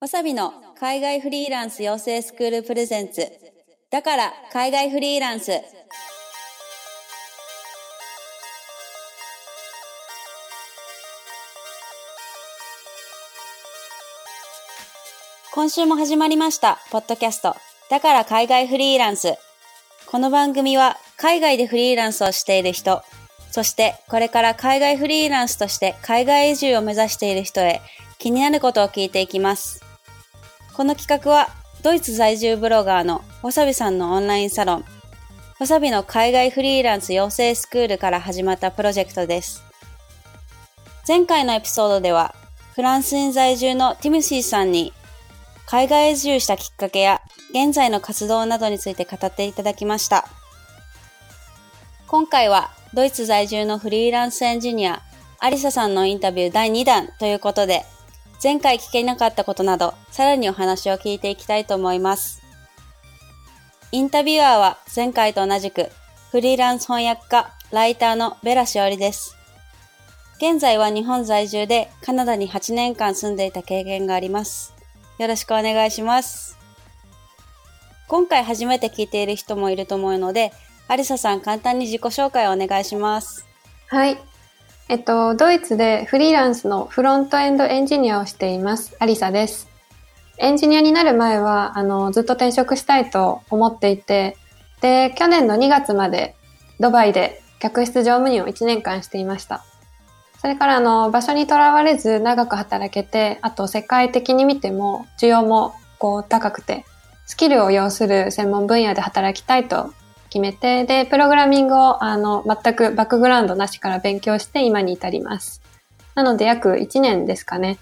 わさびの海外フリーランス養成スクールプレゼンツ。だから海外フリーランス。今週も始まりました、ポッドキャスト。だから海外フリーランス。この番組は海外でフリーランスをしている人、そしてこれから海外フリーランスとして海外移住を目指している人へ気になることを聞いていきます。この企画はドイツ在住ブロガーのわさびさんのオンラインサロン、わさびの海外フリーランス養成スクールから始まったプロジェクトです。前回のエピソードでは、フランスに在住のティムシーさんに海外移住したきっかけや現在の活動などについて語っていただきました。今回はドイツ在住のフリーランスエンジニア、アリサさんのインタビュー第2弾ということで、前回聞けなかったことなど、さらにお話を聞いていきたいと思います。インタビュアーは前回と同じく、フリーランス翻訳家、ライターのベラしおりです。現在は日本在住でカナダに8年間住んでいた経験があります。よろしくお願いします。今回初めて聞いている人もいると思うので、アリサさん簡単に自己紹介をお願いします。はい。えっと、ドイツでフリーランスのフロントエンドエンジニアをしています。アリサです。エンジニアになる前は、あの、ずっと転職したいと思っていて、で、去年の2月までドバイで客室乗務員を1年間していました。それからあの、場所にとらわれず長く働けて、あと世界的に見ても需要もこう高くて、スキルを要する専門分野で働きたいと決めて、で、プログラミングを、あの、全くバックグラウンドなしから勉強して今に至ります。なので約1年ですかね。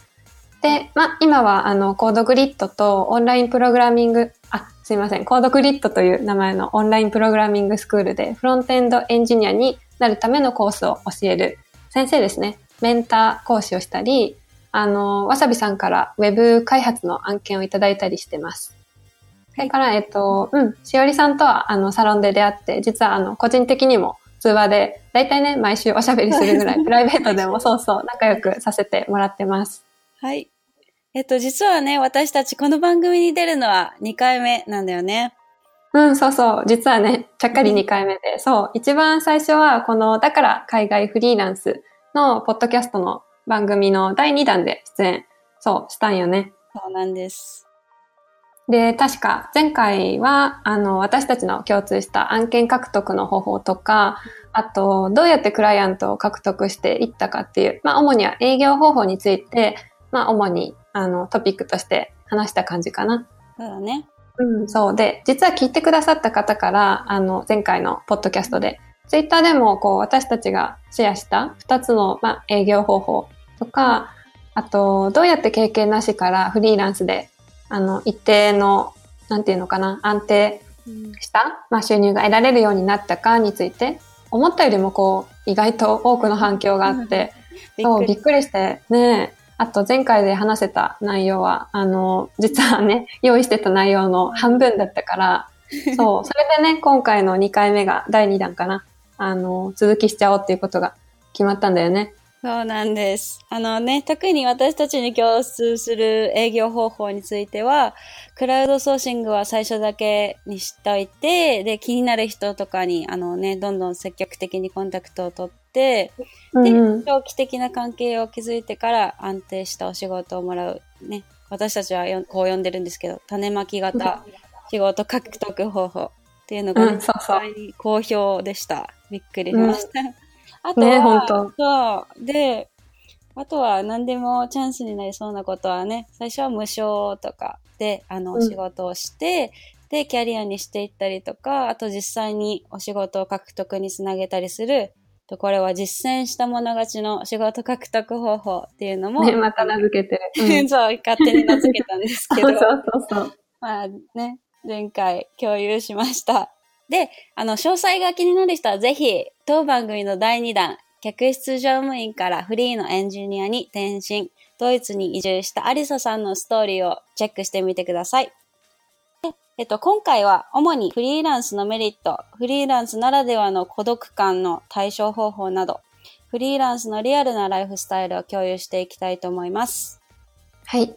で、ま今は、あの、コードグリッドとオンラインプログラミング、あ、すいません、コードグリッドという名前のオンラインプログラミングスクールでフロントエンドエンジニアになるためのコースを教える先生ですね。メンター講師をしたり、あの、わさびさんからウェブ開発の案件をいただいたりしてます。それから、えっと、うん、しおりさんとは、あの、サロンで出会って、実は、あの、個人的にも通話で、だいたいね、毎週おしゃべりするぐらい、プライベートでもそうそう、仲良くさせてもらってます。はい。えっと、実はね、私たちこの番組に出るのは2回目なんだよね。うん、そうそう。実はね、ちゃっかり2回目で、そう。一番最初は、この、だから海外フリーランスのポッドキャストの番組の第2弾で出演、そう、したんよね。そうなんです。で、確か前回は、あの、私たちの共通した案件獲得の方法とか、あと、どうやってクライアントを獲得していったかっていう、まあ、主には営業方法について、まあ、主に、あの、トピックとして話した感じかな。そうだね。うん、そうで、実は聞いてくださった方から、あの、前回のポッドキャストで、ツイッターでも、こう、私たちがシェアした二つの、まあ、営業方法とか、あと、どうやって経験なしからフリーランスであの、一定の、なんていうのかな、安定した、まあ、収入が得られるようになったかについて、思ったよりもこう、意外と多くの反響があって、そう、びっくりして、ねあと前回で話せた内容は、あの、実はね、用意してた内容の半分だったから、そう、それでね、今回の2回目が第2弾かな。あの、続きしちゃおうっていうことが決まったんだよね。そうなんです。あのね、特に私たちに共通する営業方法については、クラウドソーシングは最初だけにしといて、で、気になる人とかに、あのね、どんどん積極的にコンタクトを取って、で、長期的な関係を築いてから安定したお仕事をもらう。ね、私たちはこう呼んでるんですけど、種まき型仕事獲得方法っていうのが、ね、うん、そうそう好評でした。びっくりしました。うんあとは、ね、本当そう。で、あとは何でもチャンスになりそうなことはね、最初は無償とかで、あの、お仕事をして、うん、で、キャリアにしていったりとか、あと実際にお仕事を獲得につなげたりする、とこれは実践した者勝ちの仕事獲得方法っていうのも。ね、また名付けてる。うん、そう、勝手に名付けたんですけど。そうそうそう。まあね、前回共有しました。で、あの、詳細が気になる人はぜひ、当番組の第2弾、客室乗務員からフリーのエンジニアに転身、ドイツに移住したアリサさんのストーリーをチェックしてみてください。でえっと、今回は主にフリーランスのメリット、フリーランスならではの孤独感の対処方法など、フリーランスのリアルなライフスタイルを共有していきたいと思います。はい。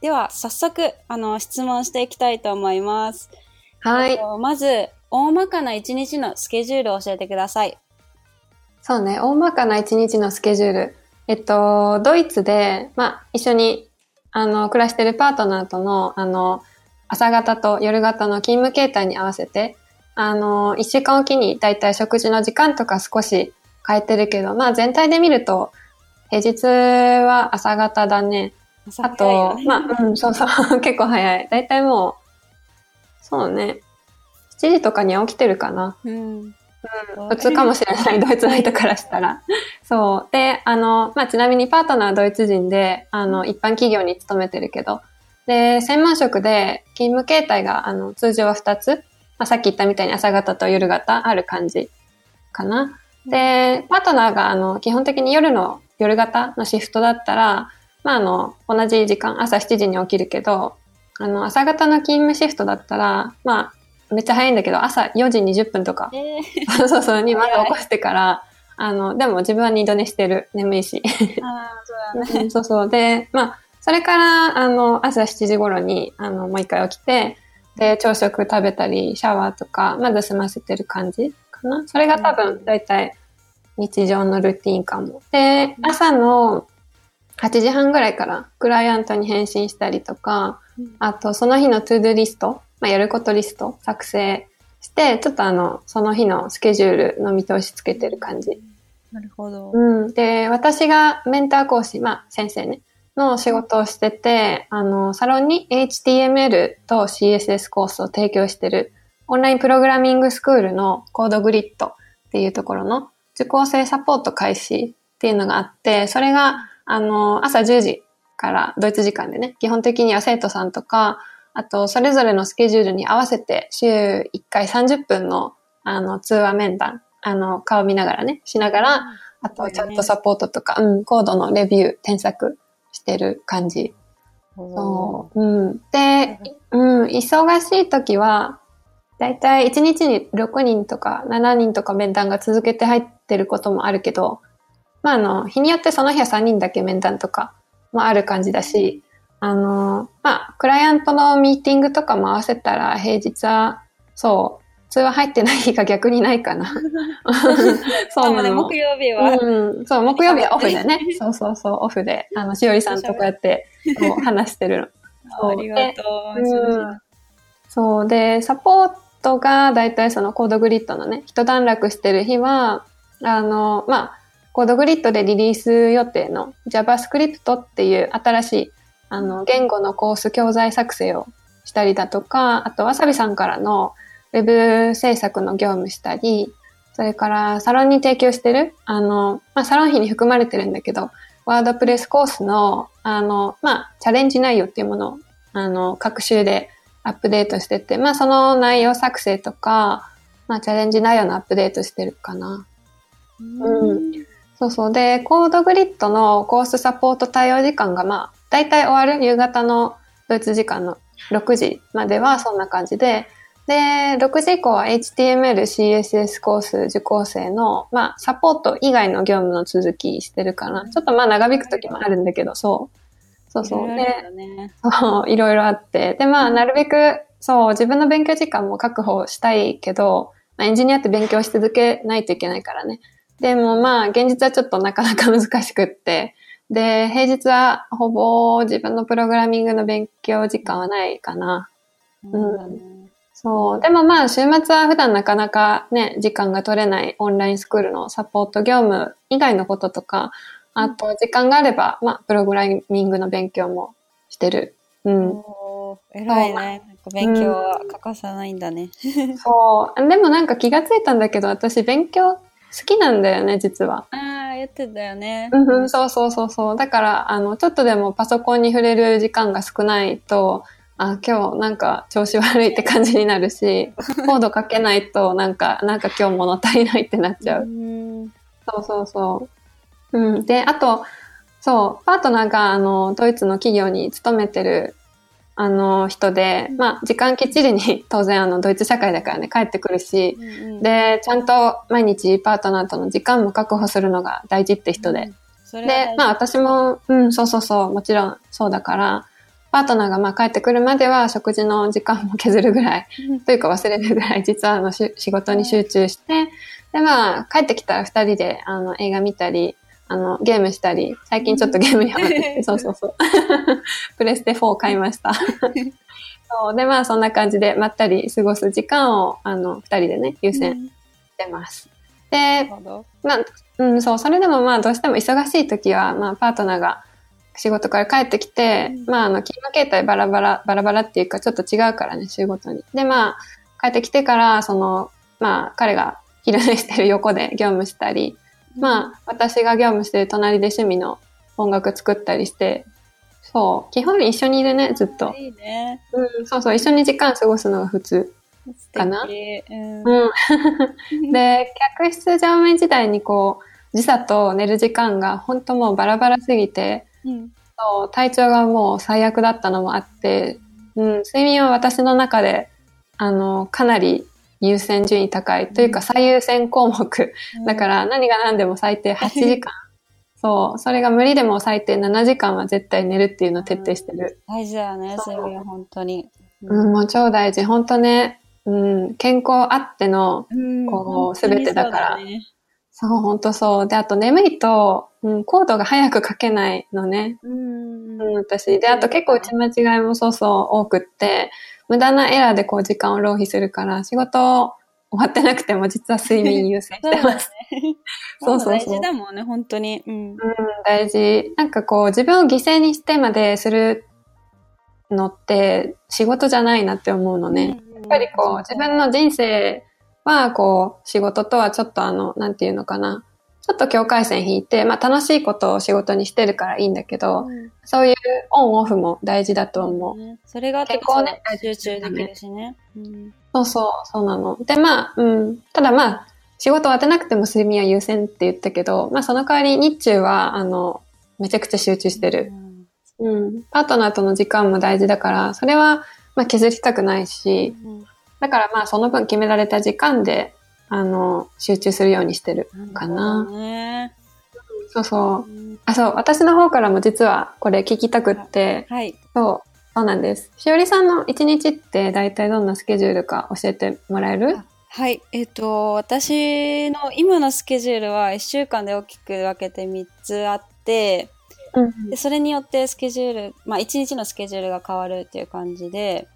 では、早速、あの、質問していきたいと思います。はい。まず、大まかな一日のスケジュールを教えてください。そうね、大まかな一日のスケジュール。えっと、ドイツで、まあ、一緒に、あの、暮らしてるパートナーとの、あの、朝方と夜方の勤務形態に合わせて、あの、一週間おきにだいたい食事の時間とか少し変えてるけど、まあ全体で見ると、平日は朝方だね。あと、まあ、うん、そうそう、結構早い。だいたいもう、そうね、7時とかには起きてるかな。うん。普通かもしれない、ドイツの人からしたら。そう。で、あの、まあ、ちなみにパートナーはドイツ人で、あの、一般企業に勤めてるけど、で、専門職で勤務形態が、あの、通常は2つ、まあ、さっき言ったみたいに朝方と夜方ある感じかな。で、パートナーが、あの、基本的に夜の、夜型のシフトだったら、まあ、あの、同じ時間、朝7時に起きるけど、あの、朝方の勤務シフトだったら、まあ、めっちゃ早いんだけど、朝4時20分とか、えそう そうそう、にまず起こしてから、あの、でも自分は二度寝してる。眠いし。あ、そうだね。そうそう。で、まあ、それから、あの、朝7時頃に、あの、もう一回起きて、で、朝食食べたり、シャワーとか、まず済ませてる感じかな。それが多分、だいたい日常のルーティンかも。で、朝の8時半ぐらいから、クライアントに返信したりとか、あと、その日のトゥードゥリスト、まあ、やることリスト作成して、ちょっとあの、その日のスケジュールの見通しつけてる感じ。なるほど。うん。で、私がメンター講師、まあ、先生ね、の仕事をしてて、あの、サロンに HTML と CSS コースを提供してるオンラインプログラミングスクールのコードグリッドっていうところの受講生サポート開始っていうのがあって、それが、あの、朝10時からドイツ時間でね、基本的には生徒さんとか、あと、それぞれのスケジュールに合わせて、週1回30分の、あの、通話面談、あの、顔見ながらね、しながら、あと、チャットサポートとか、うん、コードのレビュー、添削してる感じ。そう。うん。で、うん、忙しい時は、だいたい1日に6人とか7人とか面談が続けて入ってることもあるけど、まあ、あの、日によってその日は3人だけ面談とかもある感じだし、あの、まあ、クライアントのミーティングとかも合わせたら平日は、そう、通話入ってない日が逆にないかな。そうなね、の。木曜日は。うん、そう、木曜日は オフでね。そうそうそう、オフで。あの、しおりさんとこうやって、こう話してるの。ありがとう。うんそうで、サポートがだいたいそのコードグリッドのね、一段落してる日は、あの、まあ、コードグリッドでリリース予定の JavaScript っていう新しい、あの、言語のコース教材作成をしたりだとか、あと、わさびさんからのウェブ制作の業務したり、それからサロンに提供してる、あの、まあ、サロン費に含まれてるんだけど、ワードプレスコースの、あの、まあ、チャレンジ内容っていうものを、あの、各週でアップデートしてて、まあ、その内容作成とか、まあ、チャレンジ内容のアップデートしてるかな。うん。そうそう。で、コードグリッドのコースサポート対応時間が、まあ、だいたい終わる夕方のドイツ時間の6時まではそんな感じで、で、6時以降は HTML、CSS コース受講生の、まあ、サポート以外の業務の続きしてるかな。ちょっとまあ、長引く時もあるんだけど、そう。そうそう。で、ね、そう、いろいろあって。で、まあ、なるべく、そう、自分の勉強時間も確保したいけど、まあ、エンジニアって勉強し続けないといけないからね。でもまあ、現実はちょっとなかなか難しくって。で、平日はほぼ自分のプログラミングの勉強時間はないかな。うん。そう。でもまあ、週末は普段なかなかね、時間が取れないオンラインスクールのサポート業務以外のこととか、あと時間があれば、まあ、プログラミングの勉強もしてる。うん。偉いね。なんか勉強は欠かさないんだね。そう。でもなんか気がついたんだけど、私勉強好きなんだよね、実は。ああ、言ってたよね。そうそうそうそう。だから、あの、ちょっとでもパソコンに触れる時間が少ないと、あ、今日なんか調子悪いって感じになるし、コード書けないとなんか、なんか今日物足りないってなっちゃう。うん。そうそうそう。うん。で、あと、そう、パートナーが、あの、ドイツの企業に勤めてる、あの、人で、まあ、時間きっちりに、当然、あの、ドイツ社会だからね、帰ってくるし、うん、で、ちゃんと毎日パートナーとの時間も確保するのが大事って人で。それは大事。で、まあ私も、うん、そうそうそう、もちろんそうだから、パートナーがまあ帰ってくるまでは食事の時間も削るぐらい、というか忘れるぐらい、実はあの仕事に集中して、でまあ帰ってきたら二人であの映画見たり、あの、ゲームしたり、最近ちょっとゲームにハマってて、そうそうそう。プレステ4買いました。そうで、まあそんな感じでまったり過ごす時間を、あの、二人でね、優先してます。で、まあ、うん、そう、それでもまあどうしても忙しい時は、まあパートナーが仕事から帰ってきて、うん、まああの、勤務形態バラバラ、バラバラっていうかちょっと違うからね、仕事に。で、まあ、帰ってきてから、その、まあ彼が昼寝してる横で業務したり、うん、まあ私が業務してる隣で趣味の音楽作ったりして、そう、基本一緒にいるね、ずっと。いいね。うん、そうそう、一緒に時間過ごすのが普通。かな。うん、で、客室乗務員時代にこう、時差と寝る時間が本当もうバラバラすぎて、うん、そう体調がもう最悪だったのもあって、うん、睡眠は私の中で、あの、かなり優先順位高いというか最優先項目。うん、だから何が何でも最低8時間。そう。それが無理でも最低7時間は絶対寝るっていうのを徹底してる。大事だよね、睡眠本当に。うん、もう超大事。本当ね。うん、健康あっての、こう、すべてだから。そう、本当そう。で、あと眠いと、うん、コードが早く書けないのね。うん、うん、私。で、あと結構打ち間違いもそうそう多くって、無駄なエラーでこう時間を浪費するから、仕事終わってなくても実は睡眠優先してます。そうそうそう。大事だもんね、本当に。うん、うん、大事。なんかこう、自分を犠牲にしてまでするのって仕事じゃないなって思うのね。やっぱりこう、自分の人生は、こう、仕事とはちょっとあの、なんていうのかな。ちょっと境界線引いて、まあ楽しいことを仕事にしてるからいいんだけど、うん、そういうオンオフも大事だと思う。うそれが結構ね、集中できるしね。うん、そうそう、そうなの。で、まあ、うん。ただまあ、仕事を当てなくても睡眠は優先って言ったけど、まあその代わり日中は、あの、めちゃくちゃ集中してる。うん。パートナーとの時間も大事だから、それは、まあ削りたくないし、うん、だからまあその分決められた時間で、あの、集中するようにしてるかな。ね、そうそう。あ、そう、私の方からも実はこれ聞きたくって、はい。そう、そうなんです。しおりさんの一日って大体どんなスケジュールか教えてもらえる？はい。えっ、ー、と、私の今のスケジュールは1週間で大きく分けて3つあって、でそれによってスケジュール、まあ一日のスケジュールが変わるっていう感じで、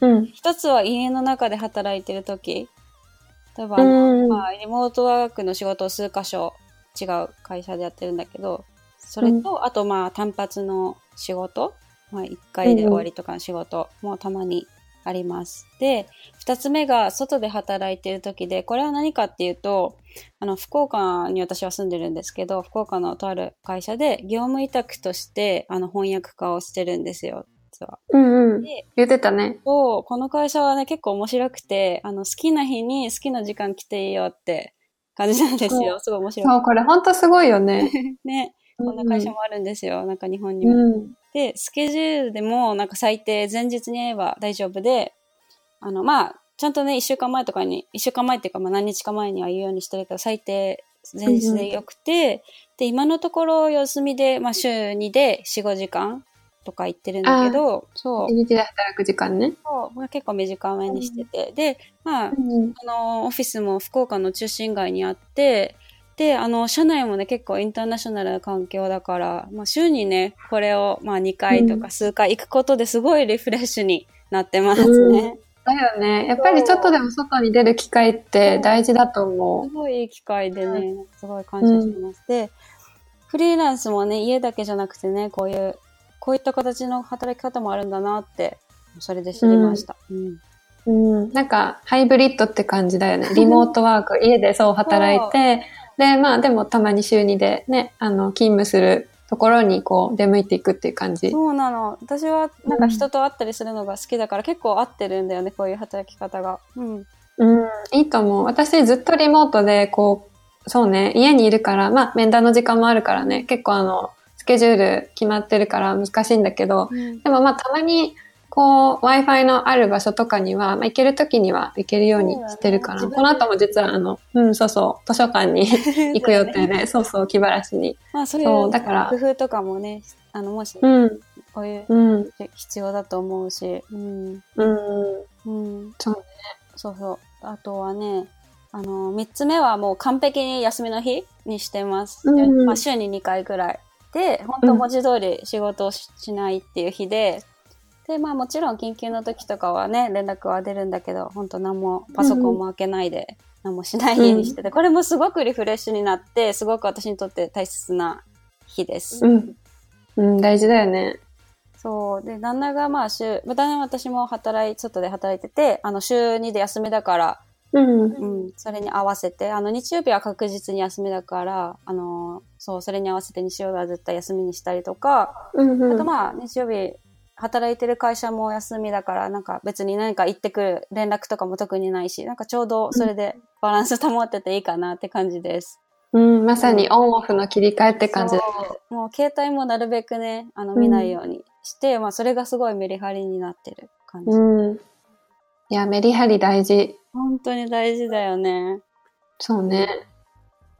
うん、一つは家の中で働いてる時例えば、まあ、リモートワークの仕事を数箇所違う会社でやってるんだけど、それと、うん、あとまあ単発の仕事、まあ一回で終わりとかの仕事もたまにあります。で、二つ目が外で働いてる時で、これは何かっていうと、あの、福岡に私は住んでるんですけど、福岡のとある会社で業務委託として、あの、翻訳家をしてるんですよ。実は。うんうん。言ってたね。そう、この会社はね、結構面白くて、あの、好きな日に好きな時間来ていいよって感じなんですよ。すごい面白い。そう、これほんとすごいよね。ね。こんな会社もあるんですよ。なんか日本にも。うん、で、スケジュールでも、なんか最低前日に言えば大丈夫で、あの、まあ、ちゃんとね、一週間前とかに、一週間前っていうか、まあ何日か前には言うようにしてるけど、最低前日でよくて、うん、で、今のところ休みで、まあ週2で4、5時間とか言ってるんだけど、そう。日で働く時間ね。そう。まあ、結構短めにしてて。うん、で、まあ、うん、あの、オフィスも福岡の中心街にあって、で、あの、社内もね、結構インターナショナルな環境だから、まあ、週にね、これを、まあ、2回とか数回行くことですごいリフレッシュになってますね。だよね。やっぱりちょっとでも外に出る機会って大事だと思う。すごいいい機会でね、すごい感謝してます。で、フリーランスもね、家だけじゃなくてね、こういうこういった形の働き方もあるんだなって、それで知りました。うん。うん、なんか、ハイブリッドって感じだよね。リモートワーク、家でそう働いて、で、まあでもたまに週2でね、あの、勤務するところにこう出向いていくっていう感じ。そうなの。私はなんか人と会ったりするのが好きだから、うん、結構合ってるんだよね、こういう働き方が。うん。うん、いいと思う。私ずっとリモートでこう、そうね、家にいるから、まあ面談の時間もあるからね、結構あの、ケジュール決まってるから難しいんだけど、うん、でもまあたまにこう Wi-Fi のある場所とかには、まあ、行けるときには行けるようにしてるから、ね、この後も実はあの、うん、そうそう、図書館に 行く予定で、そうそう、気晴らしに。まあそういうだから工夫とかもね、あの、もし、うん、こういううん。必要だと思うし、うん。うん。うん。そうね。そうそう。あとはね、あの、三つ目はもう完璧に休みの日にしてます。うんまあ、週に2回くらい。で、本当文字通り仕事をししないっていう日で、で、まあもちろん緊急の時とかはね、連絡は出るんだけど、本当何もパソコンも開けないで、何もしない日にしてて、これもすごくリフレッシュになって、すごく私にとって大切な日です。うん。うん、大事だよね。そう。で、旦那がまあ週、まあ旦那は私も働い、外で働いてて、あの週2で休みだから、うん。うん、それに合わせて、あの、日曜日は確実に休みだから、あの、そう、それに合わせて日曜日は絶対休みにしたりとか、うんうん。あとまあ、日曜日、働いてる会社も休みだから、なんか別に何か行ってくる連絡とかも特にないし、なんかちょうどそれでバランス保ってていいかなって感じです。うん、まさにオンオフの切り替えって感じだね。そうもう携帯もなるべくね、あの、見ないようにして、まあ、それがすごいメリハリになってる感じ。うん。いや、メリハリ大事。本当に大事だよね。そうね。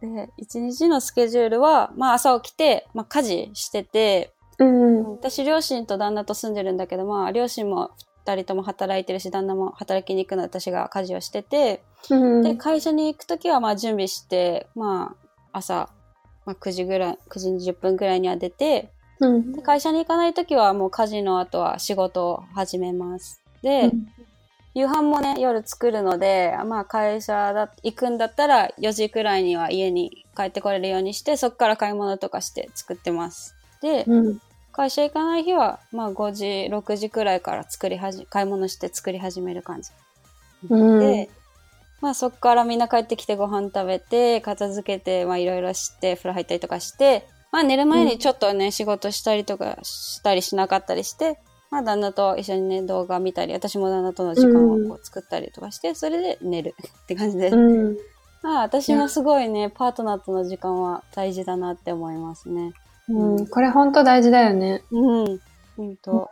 で、一日のスケジュールは、まあ朝起きて、まあ家事してて、うん。私両親と旦那と住んでるんだけど、まあ両親も二人とも働いてるし、旦那も働きに行くので私が家事をしてて、うん。で、会社に行くときはまあ準備して、まあ朝、まあ9時ぐらい、9時20分ぐらいには出て、うん。で会社に行かないときはもう家事の後は仕事を始めます。で、うん夕飯もね、夜作るので、まあ会社だ、行くんだったら4時くらいには家に帰ってこれるようにして、そこから買い物とかして作ってます。で、うん。会社行かない日は、まあ5時、6時くらいから作りはじ、買い物して作り始める感じ。うん。で、まあそこからみんな帰ってきてご飯食べて、片付けて、まあいろいろして、風呂入ったりとかして、まあ寝る前にちょっとね、仕事したりとかしたりしなかったりして、まあ旦那と一緒にね、動画見たり、私も旦那との時間をこう作ったりとかして、それで寝る って感じです。うん。まあ私もすごいね、パートナーとの時間は大事だなって思いますね。うん。これ本当大事だよね。うん。うんと。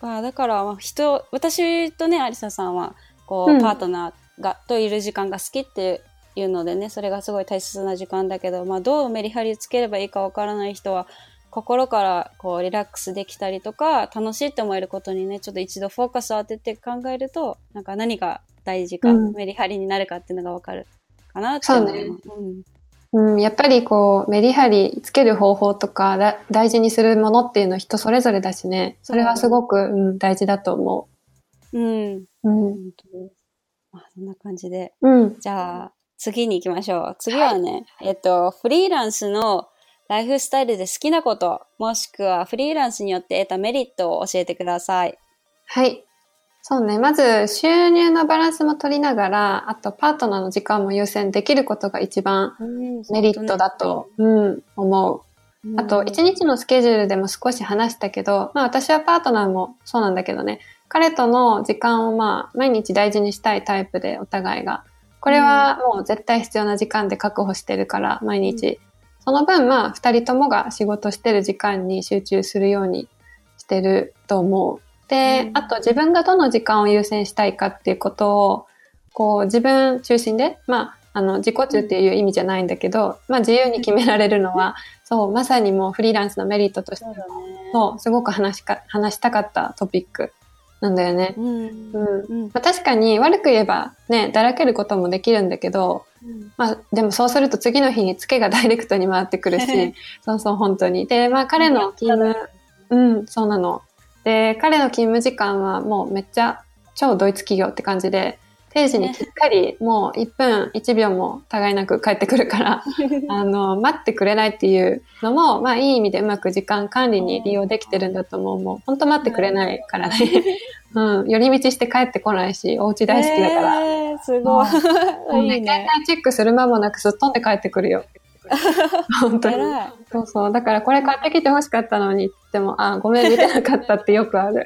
まあだから、まあ人、私とね、アリサさんは、こう、うんパートナーが、といる時間が好きっていうのでね、それがすごい大切な時間だけど、まあどうメリハリつければいいかわからない人は、心からこうリラックスできたりとか、楽しいって思えることにね、ちょっと一度フォーカスを当てて考えると、なんか何が大事か、うんメリハリになるかっていうのがわかるかなって思います。うんうん。やっぱりこう、メリハリつける方法とか、だ大事にするものっていうのは人それぞれだしね。それはすごく、うん、大事だと思うん。う。うん。本当です。まあそんな感じで。うん。じゃあ、次に行きましょう。次はね、えっと、フリーランスのライフスタイルで好きなこと、もしくはフリーランスによって得たメリットを教えてください。はい。そうね。まず、収入のバランスも取りながら、あと、パートナーの時間も優先できることが一番メリットだと、うん、思う。うん。あと、一日のスケジュールでも少し話したけど、まあ私はパートナーもそうなんだけどね、彼との時間をまあ毎日大事にしたいタイプでお互いが。これはもう絶対必要な時間で確保してるから、毎日。その分まあ二人ともが仕事してる時間に集中するようにしてると思う。で、うんあと自分がどの時間を優先したいかっていうことを、こう自分中心で、まあ、あの、自己中っていう意味じゃないんだけど、まあ自由に決められるのは、そう、まさにもうフリーランスのメリットとして。そう、すごく話しか、話したかったトピックなんだよね。うん。うん。うん。まあ、確かに悪く言えばね、だらけることもできるんだけど、まあでもそうすると次の日にツケがダイレクトに回ってくるし、そうそう本当に。で、まあ彼の勤務、うん、そうなの。で、彼の勤務時間はもうめっちゃ超ドイツ企業って感じで、定時にきっかりもう1分1秒も互いなく帰ってくるから、あの、待ってくれないっていうのも、まあいい意味でうまく時間管理に利用できてるんだと思う。もう本当待ってくれないから ね。うん、寄り道して帰ってこないし、お家大好きだから。えー、すごい。もうね、いいね。チェックする間もなくすっ飛んで帰ってくるよ。本当に。そうそう。だからこれ買ってきて欲しかったのにって言っても、あ、ごめん、見てなかったってよくある。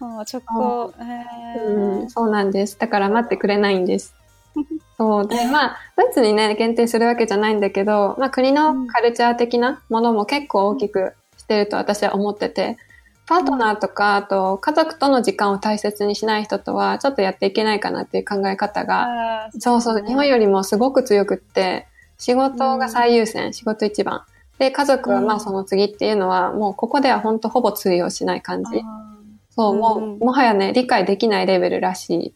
もう直行。えうん、ーそうなんです。だから待ってくれないんです。そう。で、まあ、ドイツにね、限定するわけじゃないんだけど、まあ、国のカルチャー的なものも結構大きくしてると私は思ってて、パートナーとか、あと家族との時間を大切にしない人とは、ちょっとやっていけないかなっていう考え方が、そうそう、日本よりもすごく強くって、仕事が最優先、仕事一番。で、家族はまあその次っていうのは、もうここでは本当ほぼ通用しない感じ。そう、もう、もはやね、理解できないレベルらしい。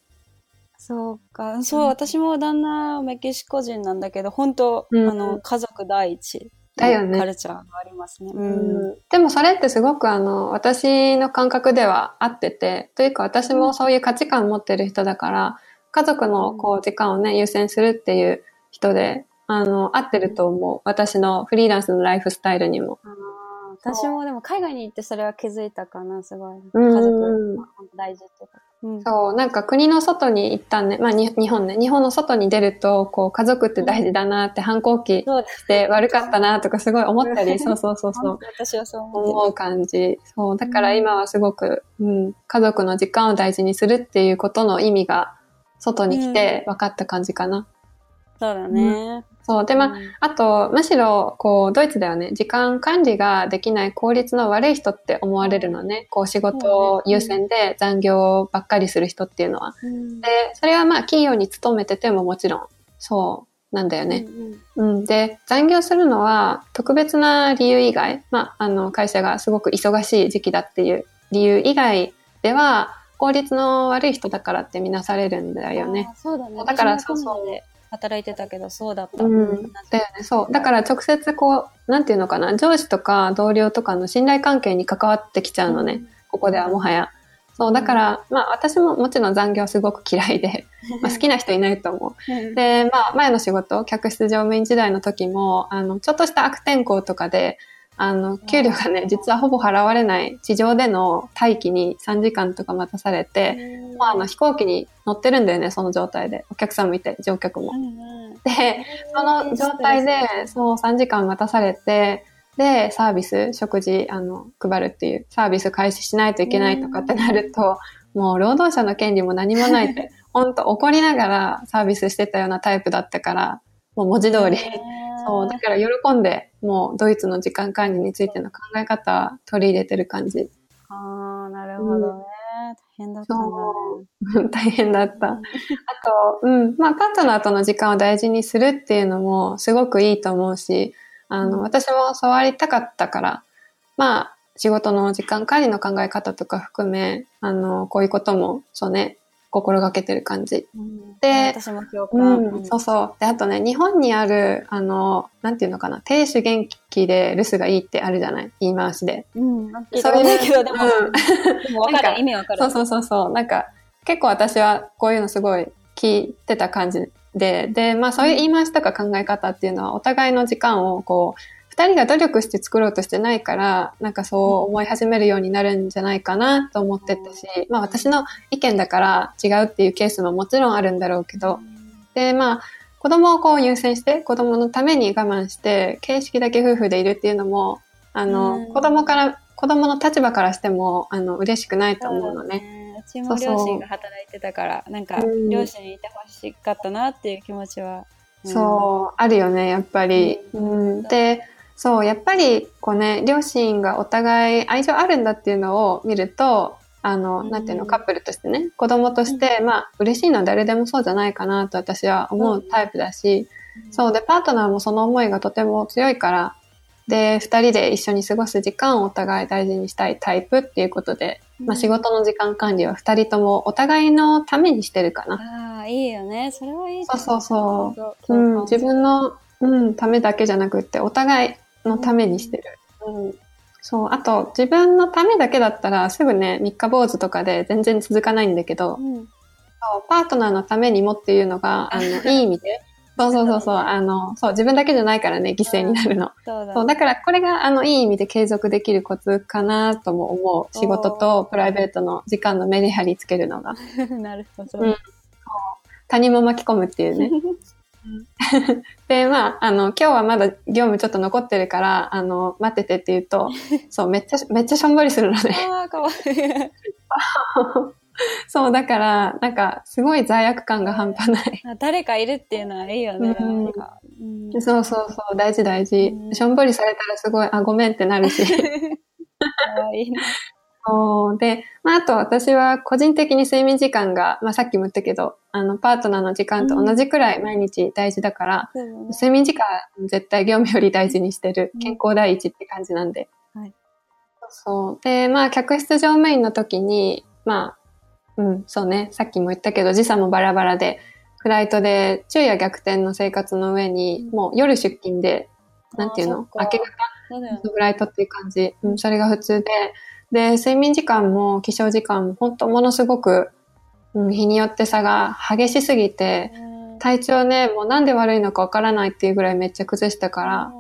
そうか。そう、私も旦那メキシコ人なんだけど、本当、うんあの、家族第一。だよねカルチャーがありますね。う。うんんでもそれってすごくあの、私の感覚では合ってて、というか私もそういう価値観を持ってる人だから、家族のこう時間をね、優先するっていう人で、あの、合ってると思う。私のフリーランスのライフスタイルにも。私もでも海外に行ってそれは気づいたかな、すごい。うん家族、大事っていうか。うん。そう、なんか国の外に行ったんね、まあに日本ね、日本の外に出ると、こう家族って大事だなって反抗期。して悪かったなとかすごい思ったり、そうそうそうそう私はそう。思う感じ。そう。だから今はすごく、うん、家族の時間を大事にするっていうことの意味が、外に来て分かった感じかな。そうだね。そう。で、まあ、うんあと、むしろ、こう、ドイツではね、時間管理ができない効率の悪い人って思われるのね。こう、仕事優先で残業ばっかりする人っていうのは。うんで、それはまあ、企業に勤めててももちろん、そうなんだよね。うんうんうん。で、残業するのは特別な理由以外、まあ、あの、会社がすごく忙しい時期だっていう理由以外では、効率の悪い人だからって見なされるんだよね。そうだね。だからそうそう働いてたけど、そうだった。うん。だよね、そう。だから直接こう、なんていうのかな、上司とか同僚とかの信頼関係に関わってきちゃうのね。ここではもはや。そう、だから、まあ私ももちろん残業すごく嫌いで、まあ好きな人いないと思う。うん。で、まあ、前の仕事、客室乗務員時代の時も、あの、ちょっとした悪天候とかで、あの、給料がね、実はほぼ払われない地上での待機に3時間とか待たされて、もうあの、飛行機に乗ってるんだよね、その状態で。お客さんもいて、乗客も。で、その状態で、そう、3時間待たされて、で、サービス、食事、あの、配るっていう、サービス開始しないといけないとかってなると、もう労働者の権利も何もないって、ほんと怒りながらサービスしてたようなタイプだったから、もう文字通り。そう、だから喜んで、もうドイツの時間管理についての考え方取り入れてる感じ。ああ、なるほどね。大変だったんだね。大変だった。あと、うん、まあ、パートナーとの時間を大事にするっていうのもすごくいいと思うし、あの、うん私もそうありたかったから、まあ、仕事の時間管理の考え方とか含め、あの、こういうことも、そうね、心がけてる感じ。うんで私も共う感。ん、そうそう。で、あとね、日本にある、あの、なんていうのかな、亭主元気で留守がいいってあるじゃない？言い回しで。うん。それたことないけど、でも、うんでもわかる。なんか意味わかる。そうそうそうそう。なんか、結構私はこういうのすごい聞いてた感じで、で、まあそういう言い回しとか考え方っていうのはお互いの時間をこう、二人が努力して作ろうとしてないから、なんかそう思い始めるようになるんじゃないかなと思ってたし、まあ私の意見だから違うっていうケースももちろんあるんだろうけど、で、まあ、子供をこう優先して、子供のために我慢して、形式だけ夫婦でいるっていうのも、あの、うん子供から、子供の立場からしても、あの、嬉しくないと思うのね。ね。うちも両親が働いてたから、なんかうん、両親にいてほしかったなっていう気持ちは。そう、あるよね、やっぱり。ううん、で、そう、やっぱり、こうね、両親がお互い愛情あるんだっていうのを見ると、あの、うんなんていうの、カップルとしてね、子供として、まあ、嬉しいのは誰でもそうじゃないかなと私は思うタイプだし、うん。そうで、パートナーもその思いがとても強いから、で、二人で一緒に過ごす時間をお互い大事にしたいタイプっていうことで、まあ仕事の時間管理は二人ともお互いのためにしてるかな。ああ、いいよね。それはいい。そうそうそうそううん、自分の、うん、ためだけじゃなくって、お互いのためにしてる。うん。そう、あと、自分のためだけだったら、すぐね、三日坊主とかで全然続かないんだけど、うん。そうパートナーのためにもっていうのが、あの、いい意味で、そうそうそうそう、あの、そう、自分だけじゃないからね、犠牲になるの。そうだそう、だからこれが、あの、いい意味で継続できるコツかなとも思う。仕事とプライベートの時間のメリハリつけるのが。なるほど。うん他人も巻き込むっていうね。で、まあ、あの、今日はまだ業務ちょっと残ってるから、あの、待っててって言うと、そう、めっちゃ、めっちゃしょんぼりするのね。ああ、かわいい。そう、だから、なんか、すごい罪悪感が半端ない。あ誰かいるっていうのはいいよね。うんなんかうんそうそうそう、大事大事う。んしょんぼりされたらすごい、あ、ごめんってなるし。かわいいな。そうで、まあ、あと私は個人的に睡眠時間が、まあ、さっきも言ったけど、あの、パートナーの時間と同じくらい毎日大事だから、うん睡眠時間絶対業務より大事にしてる。健康第一って感じなんで。はいそう。で、まあ、客室乗務員の時に、まあ、うん、そうね。さっきも言ったけど、時差もバラバラで、フライトで昼夜逆転の生活の上に、うんもう夜出勤で、なんていうの？明け方？そうだよね。フライトっていう感じ。うん、それが普通で。で、睡眠時間も起床時間も本当ものすごく、うん、日によって差が激しすぎて、うん体調ね、もうなんで悪いのかわからないっていうぐらいめっちゃ崩したから、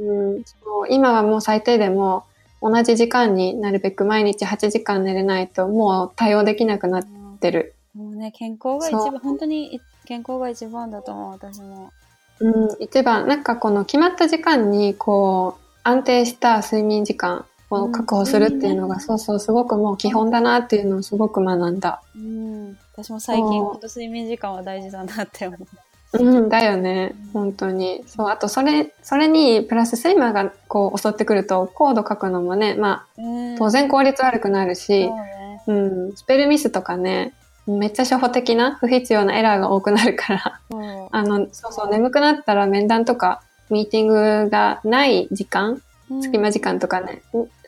うん、そう今はもう最低でも同じ時間になるべく毎日8時間寝れないともう対応できなくなってる。もうね、健康が一番、本当にい健康が一番だと思う、私も。うん、一番、なんかこの決まった時間にこう安定した睡眠時間を確保するっていうのが、うんそうそうすごくもう基本だなっていうのをすごく学んだ。うん。私も最近、本当睡眠時間は大事だなって思う。うん、だよね。本当に。そう、あとそれ、それにプラス睡魔がこう襲ってくるとコード書くのもね、まうんあ当然効率悪くなるし、そうね。うん、スペルミスとかね、めっちゃ初歩的な不必要なエラーが多くなるから、あの、そうそう、眠くなったら面談とかミーティングがない時間、うん隙間時間とかね、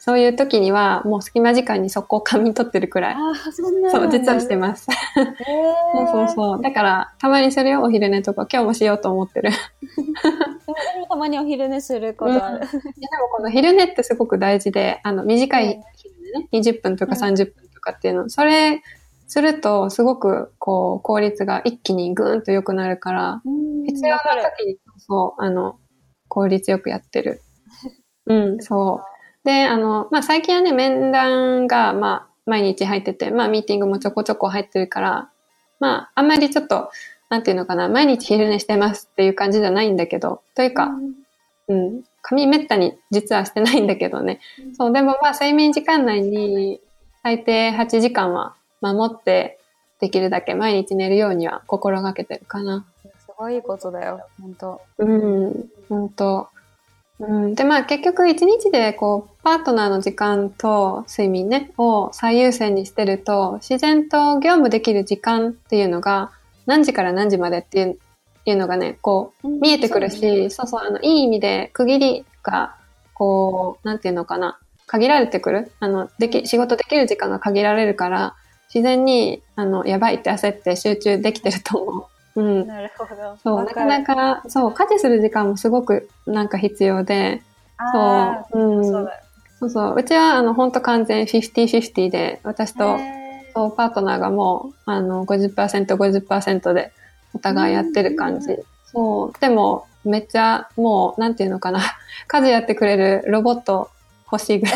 そういう時にはもう隙間時間に速攻仮眠取ってるくらい。ああ、そんなそう、実はしてまます。そうそうそう。だから、たまにするよ、お昼寝とか。今日もしようと思ってる。い私もたまにお昼寝することある。やでもこの昼寝ってすごく大事で、あの、短い昼寝ね、20分とかうん30分とかっていうの、それすると、すごく、こう、効率が一気にぐーんと良くなるから、必要な時に、そう、あの、効率よくやってる。うん、そう。で、あの、まあ、最近はね、面談が、まあ、毎日入ってて、まあ、ミーティングもちょこちょこ入ってるから、まあ、あんまりちょっと、なんていうのかな、毎日昼寝してますっていう感じじゃないんだけど、というか、うん、髪めったに実はしてないんだけどね。そう、でもまあ、睡眠時間内に、最低8時間は守って、できるだけ毎日寝るようには心がけてるかな。すごいことだよ、本当。うん、本当。うん、で、まあ結局一日でこう、パートナーの時間と睡眠ね、を最優先にしてると、自然と業務できる時間っていうのが、何時から何時までっていういうのがね、こう、見えてくるし、そうそう、あの、いい意味で区切りが、こう、なんていうのかな、限られてくる。あの、でき、仕事できる時間が限られるから、自然に、あの、やばいって焦って集中できてると思う。うん。なるほど。そう、なかなか、そう、家事する時間もすごくなんか必要で、あそう、うん、ーそう。そうそう、うちはあの、本当完全50-50で、私と、へそう、パートナーがもう、あの、50%、50%でお互いやってる感じ。そう、でも、めっちゃ、もう、なんていうのかな、家事やってくれるロボット欲しいぐらい。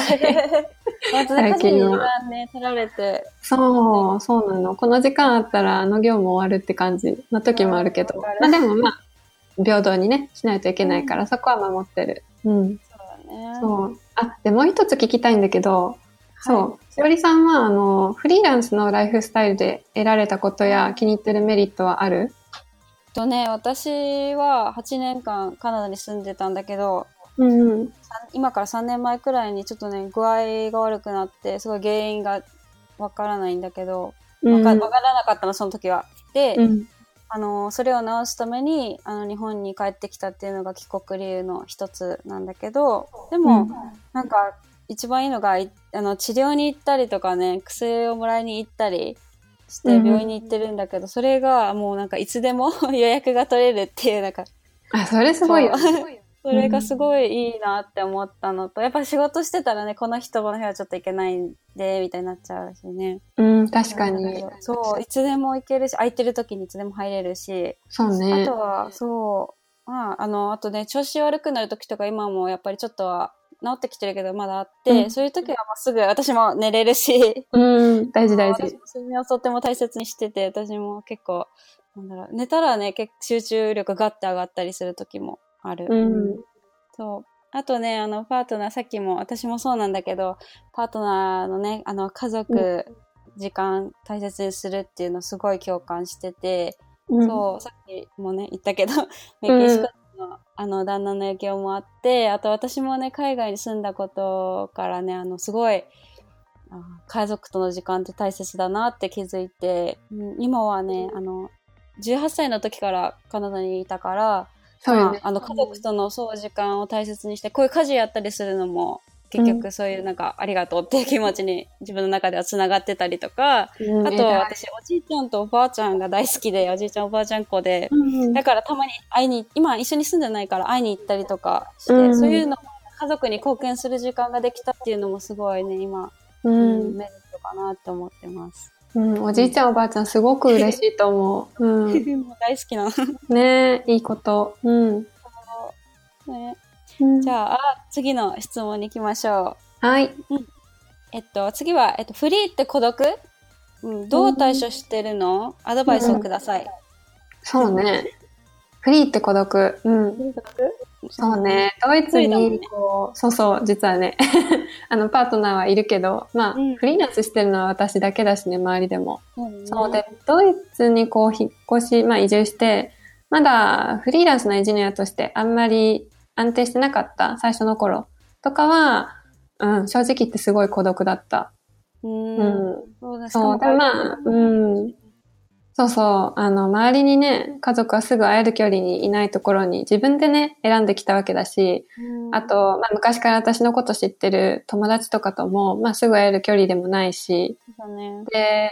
最近は時間ね、取られて。そう、そうなの。この時間あったら、あの業務終わるって感じの時もあるけど。まあでもまあ、平等にね、しないといけないから、そこは守ってる。うん。そうだね。そう。あ、で、もう一つ聞きたいんだけど、そう。しおりさんは、あの、フリーランスのライフスタイルで得られたことや気に入ってるメリットはある？とね、私は8年間カナダに住んでたんだけど、うんうん。今から3年前くらいにちょっとね、具合が悪くなって、すごい原因がわからないんだけど、わかわからなかったの、その時は。で、うん。あの、それを治すために、あの、日本に帰ってきたっていうのが帰国理由の一つなんだけど、でも、うんなんか、一番いいのが、いあの、治療に行ったりとかね、薬をもらいに行ったりしてうん病院に行ってるんだけど、それがもうなんかいつでも 予約が取れるっていう、なんか、あ、それすごいよね。それがすごいいいなって思ったのと、やっぱ仕事してたらね、この人この日はちょっと行けないんで、みたいになっちゃうしね。うん、確かに。そう、いつでも行けるし、空いてる時にいつでも入れるし、そうねあと。は、そう、まあ、あの、あとね、調子悪くなる時とか今もやっぱりちょっとは治ってきてるけどまだあって、うんそういう時はまあすぐ私も寝れるし、うん、大事大事。睡眠をとっても大切にしてて、私も結構、なんだろう、寝たらね、結構集中力ガッて上がったりする時もある。うん。そう。あとね、あの、パートナー、さっきも、私もそうなんだけど、パートナーのね、あの、家族、時間大切にするっていうのすごい共感してて、うんそう、さっきもね、言ったけど、メキシコの、あの、旦那の影響もあって、あと私もね、海外に住んだことからね、あの、すごい、あ家族との時間って大切だなって気づいて、うん今はね、あの、18歳の時からカナダにいたから、そうよね。まあ、あの家族とのそう時間を大切にして、こういう家事やったりするのも、結局そういうなんか、ありがとうっていう気持ちに自分の中ではつながってたりとか、うん。あと私、おじいちゃんとおばあちゃんが大好きで、おじいちゃんおばあちゃん子で、うんだからたまに会いに、今一緒に住んでないから会いに行ったりとかして、うん。そういうのも家族に貢献する時間ができたっていうのもすごいね、今、ううんんメリットかなって思ってます。うん、おじいちゃんおばあちゃんすごく嬉しいと思う。うん。大好きなの。ねいいこと。うん。ね、うんじゃあ、次の質問に行きましょはい。う。えっと、次は、えっと、フリーって孤独？うん、どう対処してるの、アドバイスをください。そうね。フリーって孤独。うん。そうね。ドイツに、こう、そうそう、実はね、あの、パートナーはいるけど、まあ、うんフリーランスしてるのは私だけだしね、周りでも。うん。そうで、ドイツにこう、引っ越し、まあ、移住して、まだフリーランスのエンジニアとしてあんまり安定してなかった、最初の頃とかは、うん、正直言ってすごい孤独だった。うん。うんそうですそう、でもまあ、うん。そうそう。あの、周りにね、家族はすぐ会える距離にいないところに自分でね、選んできたわけだし、あと、まあ、昔から私のこと知ってる友達とかとも、まあ、すぐ会える距離でもないし。で、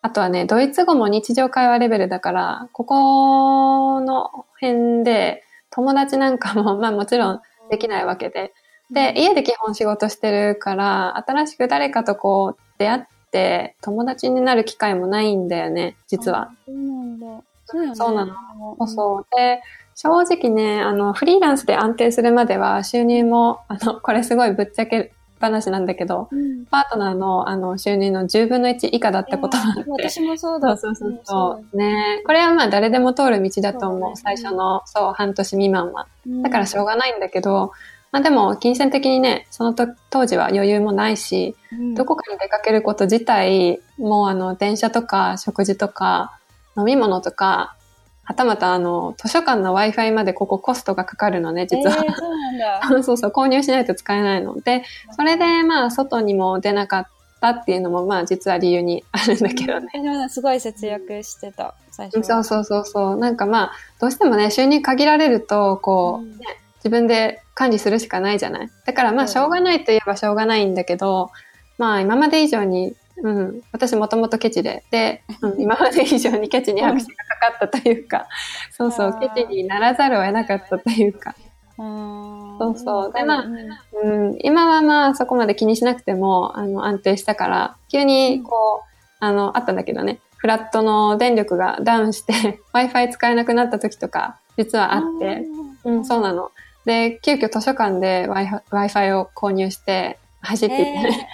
あとはね、ドイツ語も日常会話レベルだから、ここの辺で友達なんかも、まあもちろんできないわけで。で、家で基本仕事してるから、新しく誰かとこう出会って友達になる機会もないんだよね、実は。あ。そうなんだ。そうなの。そうそう。で、正直ね、あの、フリーランスで安定するまでは収入も、あの、これすごいぶっちゃけ話なんだけど、うん。パートナーのあの収入の10分の1以下だったこともあって。私もそうだ。そうそうそうそう。ねこれはまあ誰でも通る道だと思う。そうだね最初の、そう、半年未満は。うんだからしょうがないんだけど、まあでも、金銭的にね、そのと当時は余裕もないし、うんどこかに出かけること自体、もうあの、電車とか食事とか、飲み物とか、はたまたあの、図書館の Wi-Fi までここコストがかかるのね、実は。えーそうなんだ。そうそう、購入しないと使えないので、それでまあ、外にも出なかったっていうのもまあ、実は理由にあるんだけどね。すごい節約してた、最初は。そうそうそうそう。なんかまあ、どうしてもね、収入限られると、こう、うんね、自分で管理するしかないじゃない？だからまあ、しょうがないといえばしょうがないんだけど、まあ、今まで以上に、うん、私もともとケチで、で、うん、今まで以上にケチに拍手がかかったというか、そうそう、ケチにならざるを得なかったというか、うん。そうそう。でまあうんうん、今はまあそこまで気にしなくても、あの、安定したから、急にこう、あの、あったんだけどね、フラットの電力がダウンして、Wi-Fi 使えなくなった時とか、実はあって、うん、そうなの。で、急遽図書館で Wi-Fi を購入して、走っていってね。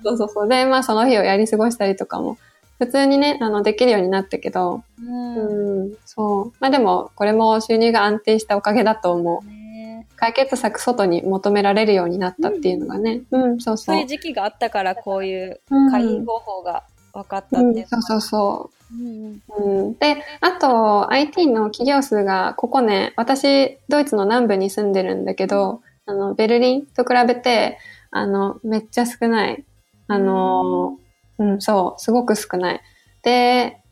え そうそうそう。で、まあその日をやり過ごしたりとかも、普通にね、あの、できるようになったけど、ーうんうん、そう。まあでも、これも収入が安定したおかげだと思う。ね解決策外に求められるようになったっていうのがね。うん、そうそそうういう。時期があったから、こういううん回避方法が分かったうんっていう。そうそうそうんう。うん、で、あと、IT の企業数が、ここね、私、ドイツの南部に住んでるんだけど、あの、ベルリンと比べて、あの、めっちゃ少ない。あの、うん、そう、すごく少ない。で、